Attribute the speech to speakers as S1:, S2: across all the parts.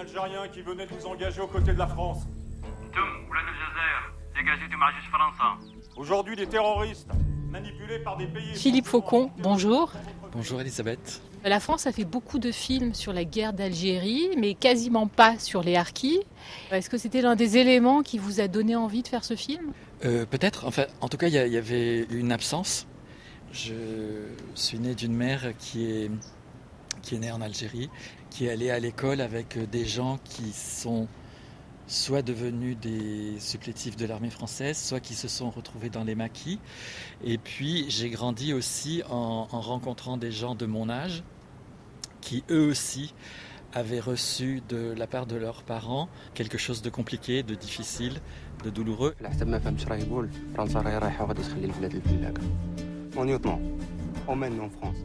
S1: Algérien qui venait de nous engager aux côtés de la France. Aujourd'hui, des terroristes manipulés par des pays.
S2: Philippe Faucon, bonjour.
S3: Bonjour Elisabeth.
S2: La France a fait beaucoup de films sur la guerre d'Algérie, mais quasiment pas sur les harkis. Est-ce que c'était l'un des éléments qui vous a donné envie de faire ce film?
S3: Euh, Peut-être. Enfin, en tout cas, il y, y, avait une absence. Je suis né d'une mère qui est, qui est née en Algérie, qui est allée à l'école avec des gens qui sont soit devenus des supplétifs de l'armée française, soit qui se sont retrouvés dans les maquis. Et puis j'ai grandi aussi en, en, rencontrant des gens de mon âge qui eux aussi avaient reçu de la part de leurs parents quelque chose de compliqué, de difficile, de douloureux.
S4: Emmène-nous en France.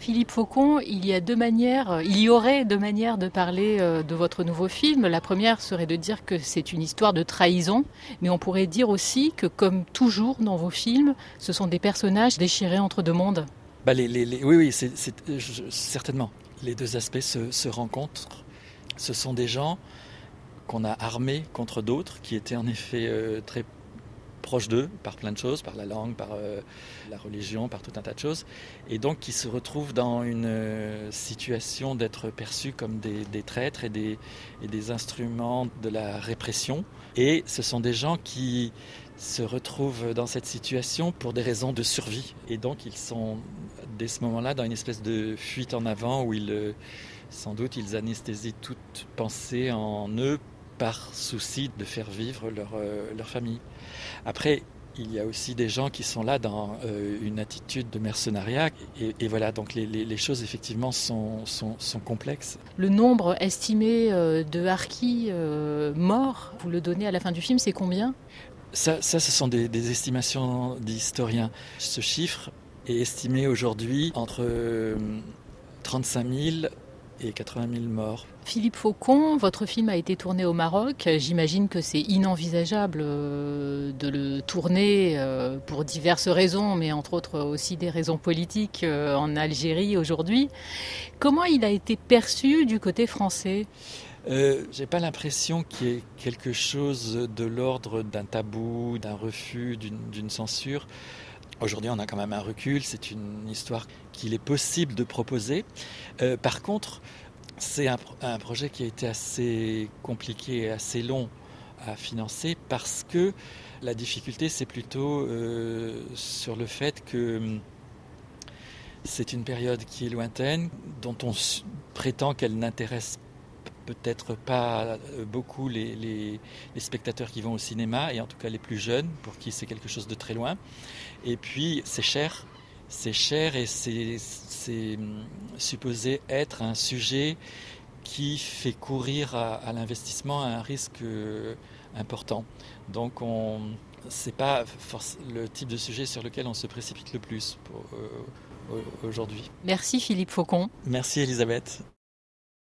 S2: Philippe Faucon, il y a deux manières, il y aurait deux manières de parler de votre nouveau film. La première serait de dire que c'est une histoire de trahison, mais on pourrait dire aussi que, comme toujours dans vos films, ce sont des personnages déchirés entre deux mondes.
S3: Bah les, les, oui, oui, certainement. Les deux aspects se, se rencontrent. Ce sont des gens qu'on a armés contre d'autres, qui étaient en effet euh, très proches d'eux par plein de choses, par la langue, par euh, la religion, par tout un tas de choses, et donc qui se retrouvent dans une euh, situation d'être perçus comme des, des traîtres et des, et des, instruments de la répression. Et ce sont des gens qui se retrouvent dans cette situation pour des raisons de survie. Et donc ils sont, dès ce moment-là, dans une espèce de fuite en avant où ils, euh, sans doute, ils anesthésient toute pensée en eux par souci de faire vivre leur, euh, leur famille. Après, il y a aussi des gens qui sont là dans euh, une attitude de mercenariat. Et, et voilà, donc les, les, les, choses effectivement sont, sont, sont, complexes.
S2: Le nombre estimé euh, de harkis euh, morts, vous le donnez à la fin du film, c'est combien?
S3: Ça, ça, ce sont des, des estimations d'historiens. Ce chiffre est estimé aujourd'hui entre 35 000 et 80 000 morts.
S2: Philippe Faucon, votre film a été tourné au Maroc. J'imagine que c'est inenvisageable de le tourner pour diverses raisons, mais entre autres aussi des raisons politiques en Algérie aujourd'hui. Comment il a été perçu du côté français?
S3: Euh, J'ai pas l'impression qu'il y ait quelque chose de l'ordre d'un tabou, d'un refus, d'une censure. Aujourd'hui, on a quand même un recul, c'est une histoire qu'il est possible de proposer. Euh, par contre, c'est un, projet qui a été assez compliqué et assez long à financer parce que la difficulté, c'est plutôt euh, sur le fait que c'est une période qui est lointaine, dont on prétend qu'elle n'intéresse peut-être pas beaucoup les, les, les, spectateurs qui vont au cinéma, et en tout cas les plus jeunes, pour qui c'est quelque chose de très loin. Et puis c'est cher, c'est cher et c'est supposé être un sujet qui fait courir à, à l'investissement un risque important. Donc on c'est pas le type de sujet sur lequel on se précipite le plus euh, aujourd'hui.
S2: Merci Philippe Faucon.
S3: Merci Elisabeth.